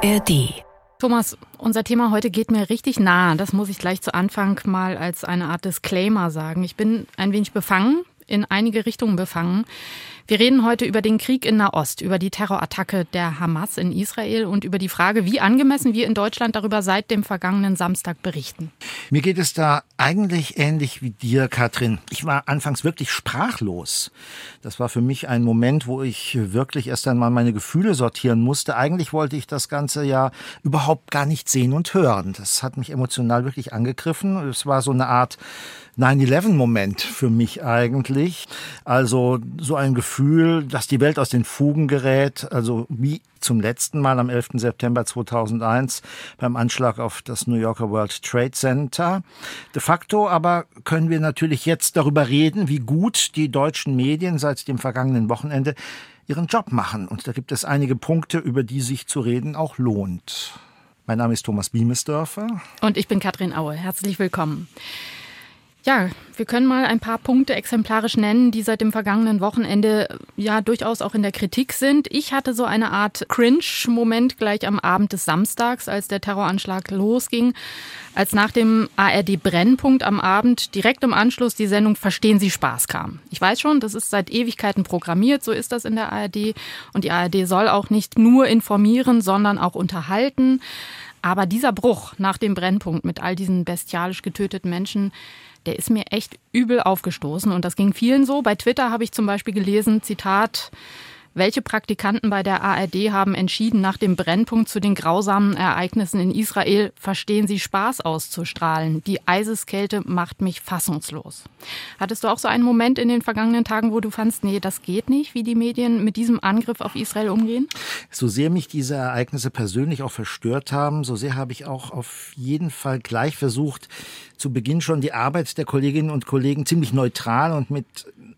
ARD. Thomas, unser Thema heute geht mir richtig nah. Das muss ich gleich zu Anfang mal als eine Art Disclaimer sagen. Ich bin ein wenig befangen, in einige Richtungen befangen. Wir reden heute über den Krieg in Nahost, über die Terrorattacke der Hamas in Israel und über die Frage, wie angemessen wir in Deutschland darüber seit dem vergangenen Samstag berichten. Mir geht es da eigentlich ähnlich wie dir, Katrin. Ich war anfangs wirklich sprachlos. Das war für mich ein Moment, wo ich wirklich erst einmal meine Gefühle sortieren musste. Eigentlich wollte ich das Ganze ja überhaupt gar nicht sehen und hören. Das hat mich emotional wirklich angegriffen. Es war so eine Art 9-11-Moment für mich eigentlich. Also so ein Gefühl, dass die Welt aus den Fugen gerät, also wie zum letzten Mal am 11. September 2001 beim Anschlag auf das New Yorker World Trade Center. De facto aber können wir natürlich jetzt darüber reden, wie gut die deutschen Medien seit dem vergangenen Wochenende ihren Job machen. Und da gibt es einige Punkte, über die sich zu reden auch lohnt. Mein Name ist Thomas Biemesdörfer. Und ich bin Katrin Aue. Herzlich willkommen. Ja, wir können mal ein paar Punkte exemplarisch nennen, die seit dem vergangenen Wochenende ja durchaus auch in der Kritik sind. Ich hatte so eine Art Cringe-Moment gleich am Abend des Samstags, als der Terroranschlag losging, als nach dem ARD-Brennpunkt am Abend direkt im Anschluss die Sendung Verstehen Sie Spaß kam. Ich weiß schon, das ist seit Ewigkeiten programmiert, so ist das in der ARD. Und die ARD soll auch nicht nur informieren, sondern auch unterhalten. Aber dieser Bruch nach dem Brennpunkt mit all diesen bestialisch getöteten Menschen, der ist mir echt übel aufgestoßen und das ging vielen so. Bei Twitter habe ich zum Beispiel gelesen, Zitat, welche Praktikanten bei der ARD haben entschieden, nach dem Brennpunkt zu den grausamen Ereignissen in Israel verstehen sie Spaß auszustrahlen? Die Eiseskälte macht mich fassungslos. Hattest du auch so einen Moment in den vergangenen Tagen, wo du fandst, nee, das geht nicht, wie die Medien mit diesem Angriff auf Israel umgehen? So sehr mich diese Ereignisse persönlich auch verstört haben, so sehr habe ich auch auf jeden Fall gleich versucht, zu Beginn schon die Arbeit der Kolleginnen und Kollegen ziemlich neutral und mit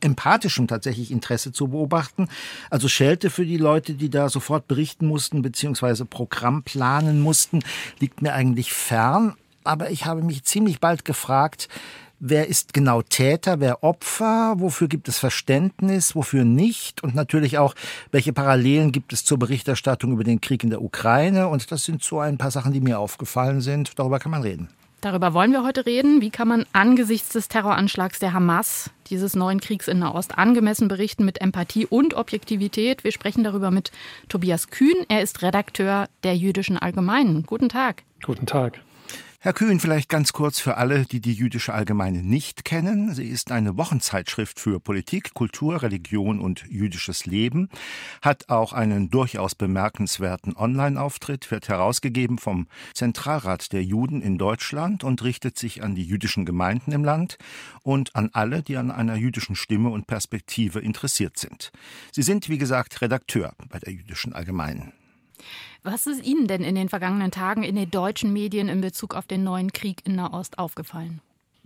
empathischem tatsächlich Interesse zu beobachten. Also Schelte für die Leute, die da sofort berichten mussten, beziehungsweise Programm planen mussten, liegt mir eigentlich fern. Aber ich habe mich ziemlich bald gefragt, wer ist genau Täter, wer Opfer, wofür gibt es Verständnis, wofür nicht und natürlich auch, welche Parallelen gibt es zur Berichterstattung über den Krieg in der Ukraine. Und das sind so ein paar Sachen, die mir aufgefallen sind. Darüber kann man reden. Darüber wollen wir heute reden. Wie kann man angesichts des Terroranschlags der Hamas, dieses neuen Kriegs in Nahost, angemessen berichten mit Empathie und Objektivität? Wir sprechen darüber mit Tobias Kühn. Er ist Redakteur der Jüdischen Allgemeinen. Guten Tag. Guten Tag. Herr Kühn, vielleicht ganz kurz für alle, die die Jüdische Allgemeine nicht kennen. Sie ist eine Wochenzeitschrift für Politik, Kultur, Religion und jüdisches Leben, hat auch einen durchaus bemerkenswerten Online-Auftritt, wird herausgegeben vom Zentralrat der Juden in Deutschland und richtet sich an die jüdischen Gemeinden im Land und an alle, die an einer jüdischen Stimme und Perspektive interessiert sind. Sie sind, wie gesagt, Redakteur bei der Jüdischen Allgemeinen. Was ist Ihnen denn in den vergangenen Tagen in den deutschen Medien in Bezug auf den neuen Krieg in Nahost aufgefallen?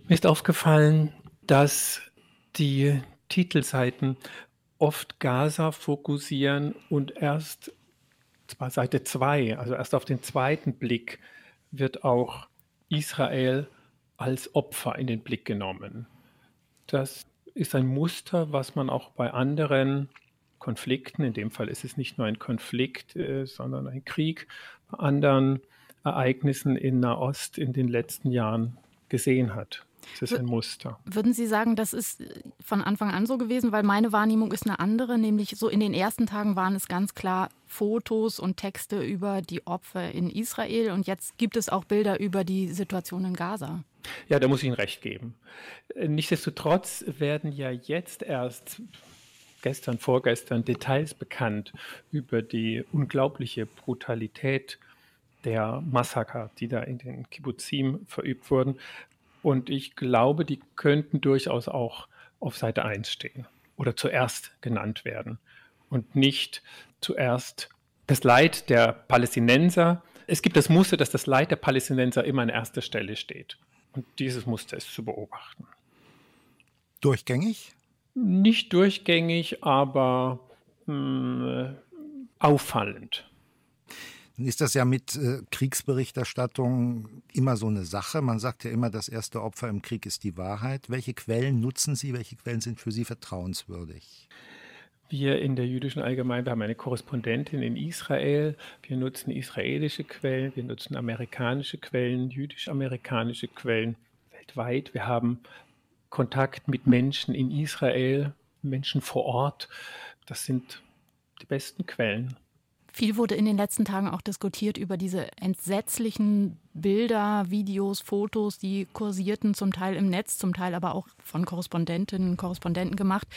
Mir ist aufgefallen, dass die Titelseiten oft Gaza fokussieren und erst zwar Seite 2, also erst auf den zweiten Blick wird auch Israel als Opfer in den Blick genommen. Das ist ein Muster, was man auch bei anderen Konflikten, in dem Fall ist es nicht nur ein Konflikt, äh, sondern ein Krieg, bei anderen Ereignissen in Nahost in den letzten Jahren gesehen hat. Das ist ein Muster. Würden Sie sagen, das ist von Anfang an so gewesen? Weil meine Wahrnehmung ist eine andere, nämlich so in den ersten Tagen waren es ganz klar Fotos und Texte über die Opfer in Israel und jetzt gibt es auch Bilder über die Situation in Gaza. Ja, da muss ich Ihnen recht geben. Nichtsdestotrotz werden ja jetzt erst gestern, vorgestern Details bekannt über die unglaubliche Brutalität der Massaker, die da in den Kibbuzim verübt wurden. Und ich glaube, die könnten durchaus auch auf Seite 1 stehen oder zuerst genannt werden und nicht zuerst das Leid der Palästinenser. Es gibt das Muster, dass das Leid der Palästinenser immer an erster Stelle steht. Und dieses Muster ist zu beobachten. Durchgängig? Nicht durchgängig, aber mh, hm, auffallend. Dann ist das ja mit äh, Kriegsberichterstattung immer so eine Sache. Man sagt ja immer, das erste Opfer im Krieg ist die Wahrheit. Welche Quellen nutzen Sie? Welche Quellen sind für Sie vertrauenswürdig? Wir in der jüdischen Allgemein, wir haben eine Korrespondentin in Israel. Wir nutzen israelische Quellen, wir nutzen amerikanische Quellen, jüdisch-amerikanische Quellen weltweit. Wir haben Kontakt mit Menschen in Israel, Menschen vor Ort. Das sind die besten Quellen. Viel wurde in den letzten Tagen auch diskutiert über diese entsetzlichen Bilder, Videos, Fotos, die kursierten, zum Teil im Netz, zum Teil aber auch von Korrespondentinnen und Korrespondenten gemacht,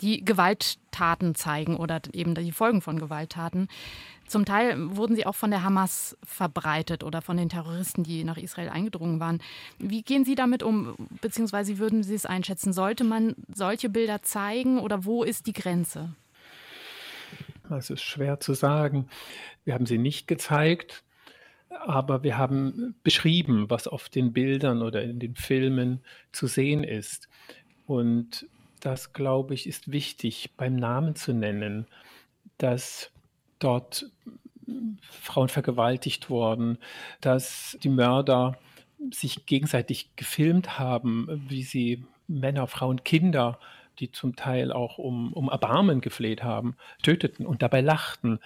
die Gewalttaten zeigen oder eben die Folgen von Gewalttaten. Zum Teil wurden sie auch von der Hamas verbreitet oder von den Terroristen, die nach Israel eingedrungen waren. Wie gehen Sie damit um, beziehungsweise würden Sie es einschätzen? Sollte man solche Bilder zeigen oder wo ist die Grenze? Das ist schwer zu sagen. Wir haben sie nicht gezeigt, aber wir haben beschrieben, was auf den Bildern oder in den Filmen zu sehen ist. Und das, glaube ich, ist wichtig beim Namen zu nennen, dass dort Frauen vergewaltigt wurden, dass die Mörder sich gegenseitig gefilmt haben, wie sie Männer, Frauen, Kinder die zum Teil auch um, um Erbarmen gefleht haben, töteten und dabei lachten,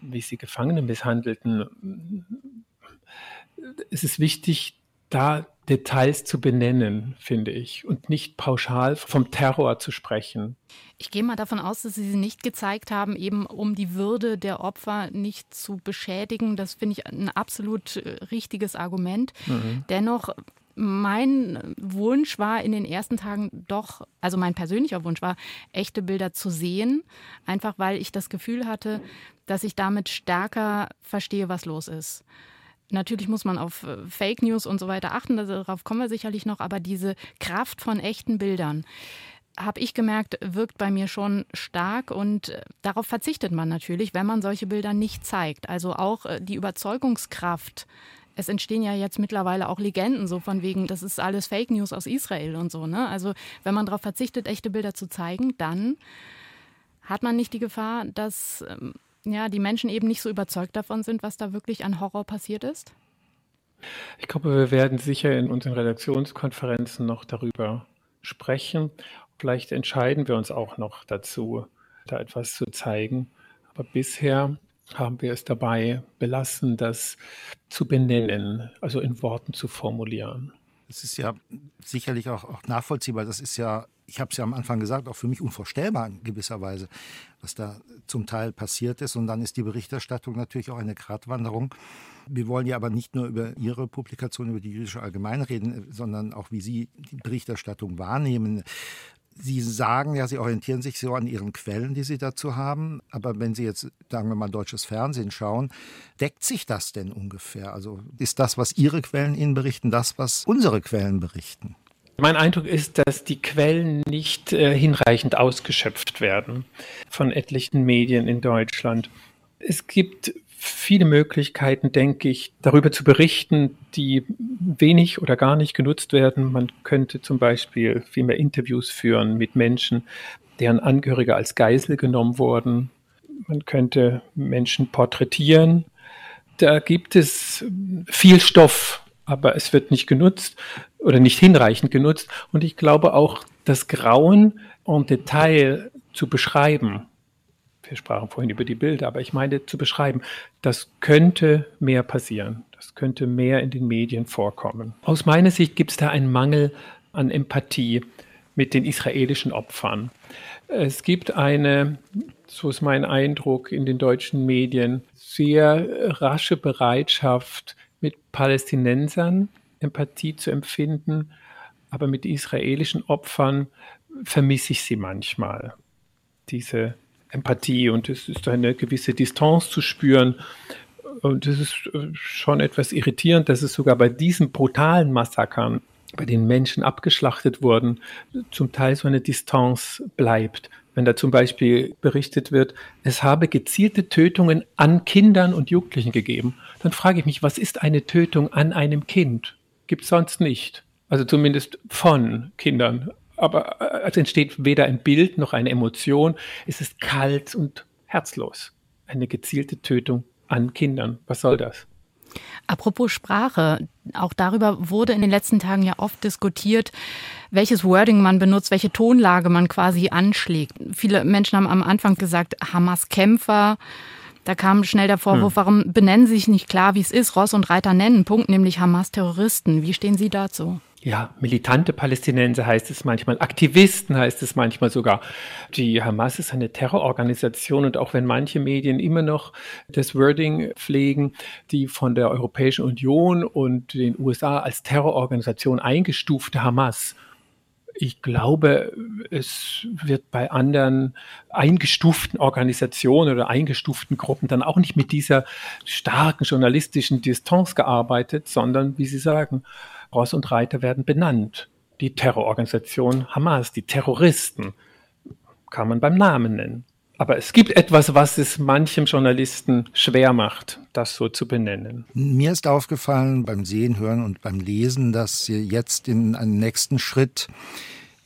wie sie Gefangene misshandelten. Es ist wichtig, da Details zu benennen, finde ich, und nicht pauschal vom Terror zu sprechen. Ich gehe mal davon aus, dass Sie sie nicht gezeigt haben, eben um die Würde der Opfer nicht zu beschädigen. Das finde ich ein absolut äh, richtiges Argument. Mhm. Dennoch mein Wunsch war in den ersten Tagen doch, also mein persönlicher Wunsch war, echte Bilder zu sehen, einfach weil ich das Gefühl hatte, dass ich damit stärker verstehe, was los ist. Natürlich muss man auf äh, Fake News und so weiter achten, darauf kommen wir sicherlich noch, aber diese Kraft von echten Bildern, habe ich gemerkt, wirkt bei mir schon stark und äh, darauf verzichtet man natürlich, wenn man solche Bilder nicht zeigt. Also auch äh, die Überzeugungskraft es entstehen ja jetzt mittlerweile auch Legenden, so von wegen, das ist alles Fake News aus Israel und so. Ne? Also wenn man darauf verzichtet, echte Bilder zu zeigen, dann hat man nicht die Gefahr, dass ähm, ja, die Menschen eben nicht so überzeugt davon sind, was da wirklich an Horror passiert ist? Ich glaube, wir werden sicher in unseren Redaktionskonferenzen noch darüber sprechen. Vielleicht entscheiden wir uns auch noch dazu, da etwas zu zeigen. Aber bisher haben wir es dabei belassen, das zu benennen, also in Worten zu formulieren. Das ist ja sicherlich auch, auch nachvollziehbar. Das ist ja, ich habe es ja am Anfang gesagt, auch für mich unvorstellbar in gewisser Weise, was da zum Teil passiert ist. Und dann ist die Berichterstattung natürlich auch eine Gratwanderung. Wir wollen ja aber nicht nur über Ihre Publikation, über die jüdische Allgemeine reden, sondern auch, wie Sie die Berichterstattung wahrnehmen. Sie sagen ja, Sie orientieren sich so an Ihren Quellen, die Sie dazu haben. Aber wenn Sie jetzt, sagen wir mal, deutsches Fernsehen schauen, deckt sich das denn ungefähr? Also ist das, was Ihre Quellen Ihnen berichten, das, was unsere Quellen berichten? Mein Eindruck ist, dass die Quellen nicht äh, hinreichend ausgeschöpft werden von etlichen Medien in Deutschland. Es gibt viele Möglichkeiten, denke ich, darüber zu berichten, die wenig oder gar nicht genutzt werden. Man könnte zum Beispiel viel mehr Interviews führen mit Menschen, deren Angehörige als Geisel genommen wurden. Man könnte Menschen porträtieren. Da gibt es viel Stoff, aber es wird nicht genutzt oder nicht hinreichend genutzt. Und ich glaube auch, das Grauen en Detail zu beschreiben, wir sprachen vorhin über die Bilder, aber ich meine zu beschreiben, das könnte mehr passieren. Das könnte mehr in den Medien vorkommen. Aus meiner Sicht gibt es da einen Mangel an Empathie mit den israelischen Opfern. Es gibt eine, so ist mein Eindruck in den deutschen Medien, sehr rasche Bereitschaft, mit Palästinensern Empathie zu empfinden, aber mit israelischen Opfern vermisse ich sie manchmal. Diese Empathie und es ist eine gewisse Distanz zu spüren. Und es ist äh, schon etwas irritierend, dass es sogar bei diesen brutalen Massakern, bei denen Menschen abgeschlachtet wurden, zum Teil so eine Distanz bleibt. Wenn da zum Beispiel berichtet wird, es habe gezielte Tötungen an Kindern und Jugendlichen gegeben, dann frage ich mich, was ist eine Tötung an einem Kind? Gibt es sonst nicht. Also zumindest von Kindern aber äh, es entsteht weder ein Bild noch eine Emotion. Es ist kalt und herzlos. Eine gezielte Tötung an Kindern. Was soll das? Apropos Sprache, auch darüber wurde in den letzten Tagen ja oft diskutiert. welches Wording man benutzt, welche Tonlage man quasi anschlägt. Viele Menschen haben am Anfang gesagt, Hamas-Kämpfer. Da kam schnell der Vorwurf, hm. warum benennen Sie sich nicht klar, wie es ist, Ross und Reiter nennen, Punkt, nämlich Hamas-Terroristen. Wie stehen Sie dazu? Ja, militante Palästinenser heißt es manchmal, Aktivisten heißt es manchmal sogar. Die Hamas ist eine Terrororganisation und auch wenn manche Medien immer noch das Wording pflegen, die von der Europäischen Union und den USA als Terrororganisation eingestufte Hamas, ich glaube, es wird bei anderen eingestuften Organisationen oder eingestuften Gruppen dann auch nicht mit dieser starken journalistischen Distanz gearbeitet, sondern, wie Sie sagen, Ross und Reiter werden benannt. Die Terrororganisation Hamas, die Terroristen, kann man beim Namen nennen. Aber es gibt etwas, was es manchem Journalisten schwer macht, das so zu benennen. Mir ist aufgefallen beim Sehen, Hören und beim Lesen, dass Sie jetzt in einem nächsten Schritt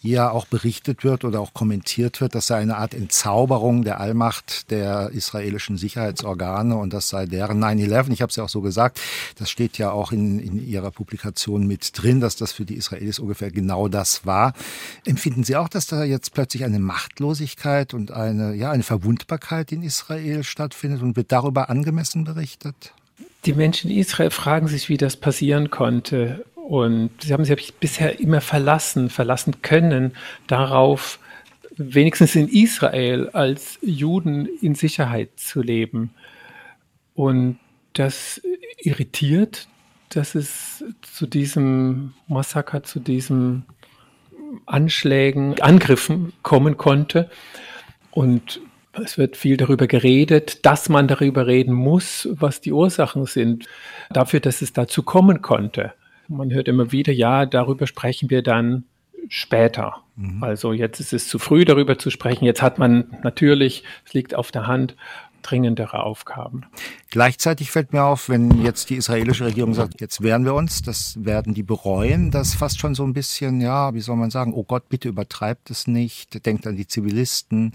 hier auch berichtet wird oder auch kommentiert wird, das sei eine Art Entzauberung der Allmacht der israelischen Sicherheitsorgane und das sei deren 9-11. Ich habe es ja auch so gesagt, das steht ja auch in, in Ihrer Publikation mit drin, dass das für die Israelis ungefähr genau das war. Empfinden Sie auch, dass da jetzt plötzlich eine Machtlosigkeit und eine, ja, eine Verwundbarkeit in Israel stattfindet und wird darüber angemessen berichtet? Die Menschen in Israel fragen sich, wie das passieren konnte. Und sie haben sich bisher immer verlassen, verlassen können darauf, wenigstens in Israel als Juden in Sicherheit zu leben. Und das irritiert, dass es zu diesem Massaker, zu diesen Anschlägen, Angriffen kommen konnte. Und es wird viel darüber geredet, dass man darüber reden muss, was die Ursachen sind, dafür, dass es dazu kommen konnte. Man hört immer wieder, ja, darüber sprechen wir dann später. Mhm. Also jetzt ist es zu früh, darüber zu sprechen. Jetzt hat man natürlich, es liegt auf der Hand, dringendere Aufgaben. Gleichzeitig fällt mir auf, wenn jetzt die israelische Regierung sagt, jetzt wehren wir uns, das werden die bereuen, das fast schon so ein bisschen, ja, wie soll man sagen, oh Gott, bitte übertreibt es nicht, denkt an die Zivilisten,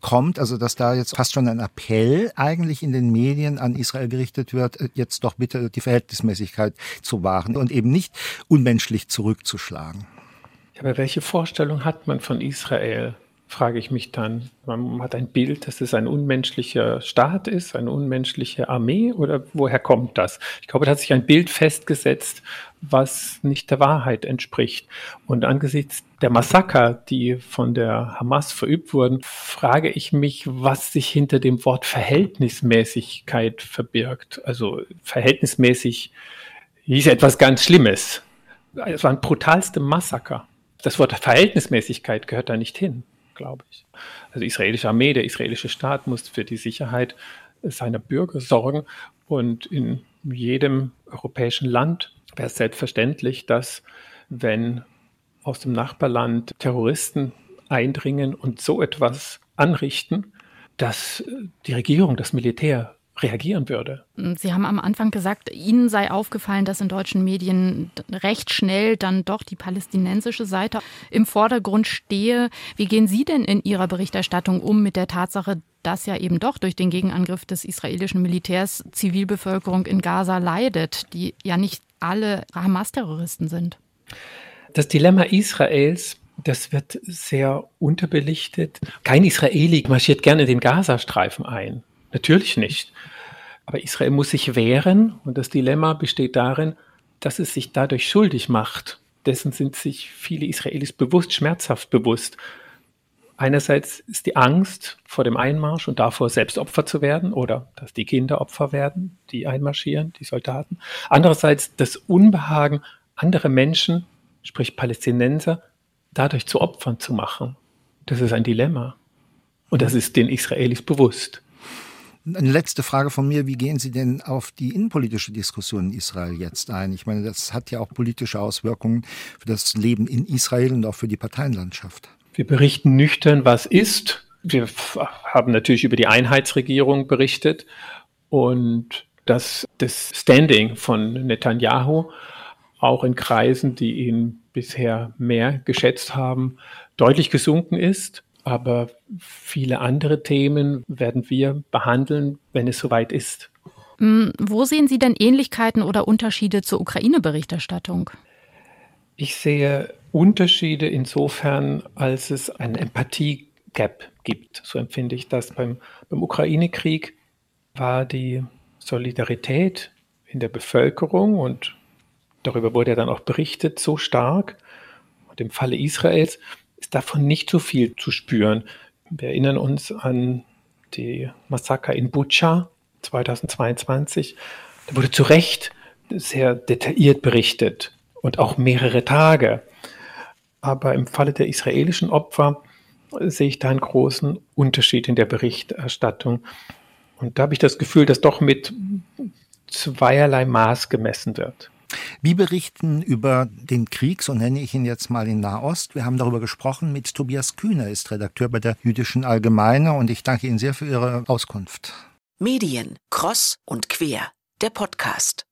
kommt, also dass da jetzt fast schon ein Appell eigentlich in den Medien an Israel gerichtet wird, jetzt doch bitte die Verhältnismäßigkeit zu wahren und eben nicht unmenschlich zurückzuschlagen. Aber welche Vorstellung hat man von Israel? Frage ich mich dann. Man hat ein Bild, dass es ein unmenschlicher Staat ist, eine unmenschliche Armee oder woher kommt das? Ich glaube, da hat sich ein Bild festgesetzt, was nicht der Wahrheit entspricht. Und angesichts der Massaker, die von der Hamas verübt wurden, frage ich mich, was sich hinter dem Wort Verhältnismäßigkeit verbirgt. Also verhältnismäßig hieß etwas ganz Schlimmes. Es waren brutalste Massaker. Das Wort Verhältnismäßigkeit gehört da nicht hin glaube ich. Also die israelische Armee, der israelische Staat muss für die Sicherheit seiner Bürger sorgen. Und in jedem europäischen Land wäre es selbstverständlich, dass wenn aus dem Nachbarland Terroristen eindringen und so etwas anrichten, dass die Regierung, das Militär reagieren würde. Sie haben am Anfang gesagt, Ihnen sei aufgefallen, dass in deutschen Medien recht schnell dann doch die palästinensische Seite im Vordergrund stehe. Wie gehen Sie denn in Ihrer Berichterstattung um mit der Tatsache, dass ja eben doch durch den Gegenangriff des israelischen Militärs Zivilbevölkerung in Gaza leidet, die ja nicht alle Hamas-Terroristen sind? Das Dilemma Israels das wird sehr unterbelichtet. Kein Israeli marschiert gerne in den Gazastreifen ein. Natürlich nicht. Aber Israel muss sich wehren und das Dilemma besteht darin, dass es sich dadurch schuldig macht. Dessen sind sich viele Israelis bewusst, schmerzhaft bewusst. Einerseits ist die Angst vor dem Einmarsch und davor, selbst Opfer zu werden oder dass die Kinder Opfer werden, die einmarschieren, die Soldaten. Andererseits das Unbehagen, andere Menschen, sprich Palästinenser, dadurch zu Opfern zu machen. Das ist ein Dilemma. Und das ist den Israelis bewusst. Eine letzte Frage von mir. Wie gehen Sie denn auf die innenpolitische Diskussion in Israel jetzt ein? Ich meine, das hat ja auch politische Auswirkungen für das Leben in Israel und auch für die Parteienlandschaft. Wir berichten nüchtern, was ist. Wir haben natürlich über die Einheitsregierung berichtet und dass das Standing von Netanyahu auch in Kreisen, die ihn bisher mehr geschätzt haben, deutlich gesunken ist. Aber viele andere Themen werden wir behandeln, wenn es soweit ist. Mm, wo sehen Sie denn Ähnlichkeiten oder Unterschiede zur Ukraine-Berichterstattung? Ich sehe Unterschiede insofern, als es ein Empathie-Gap gibt. So empfinde ich das. Beim, beim Ukraine-Krieg war die Solidarität in der Bevölkerung und darüber wurde ja dann auch berichtet, so stark. Und im Falle Israels davon nicht so viel zu spüren. Wir erinnern uns an die Massaker in Bucha 2022. Da wurde zu Recht sehr detailliert berichtet und auch mehrere Tage. Aber im Falle der israelischen Opfer sehe ich da einen großen Unterschied in der Berichterstattung. Und da habe ich das Gefühl, dass doch mit zweierlei Maß gemessen wird. Wir berichten über den Krieg, so nenne ich ihn jetzt mal in Nahost. Wir haben darüber gesprochen mit Tobias Kühner, ist Redakteur bei der Jüdischen Allgemeine und ich danke Ihnen sehr für Ihre Auskunft. Medien, Cross und Quer, der Podcast.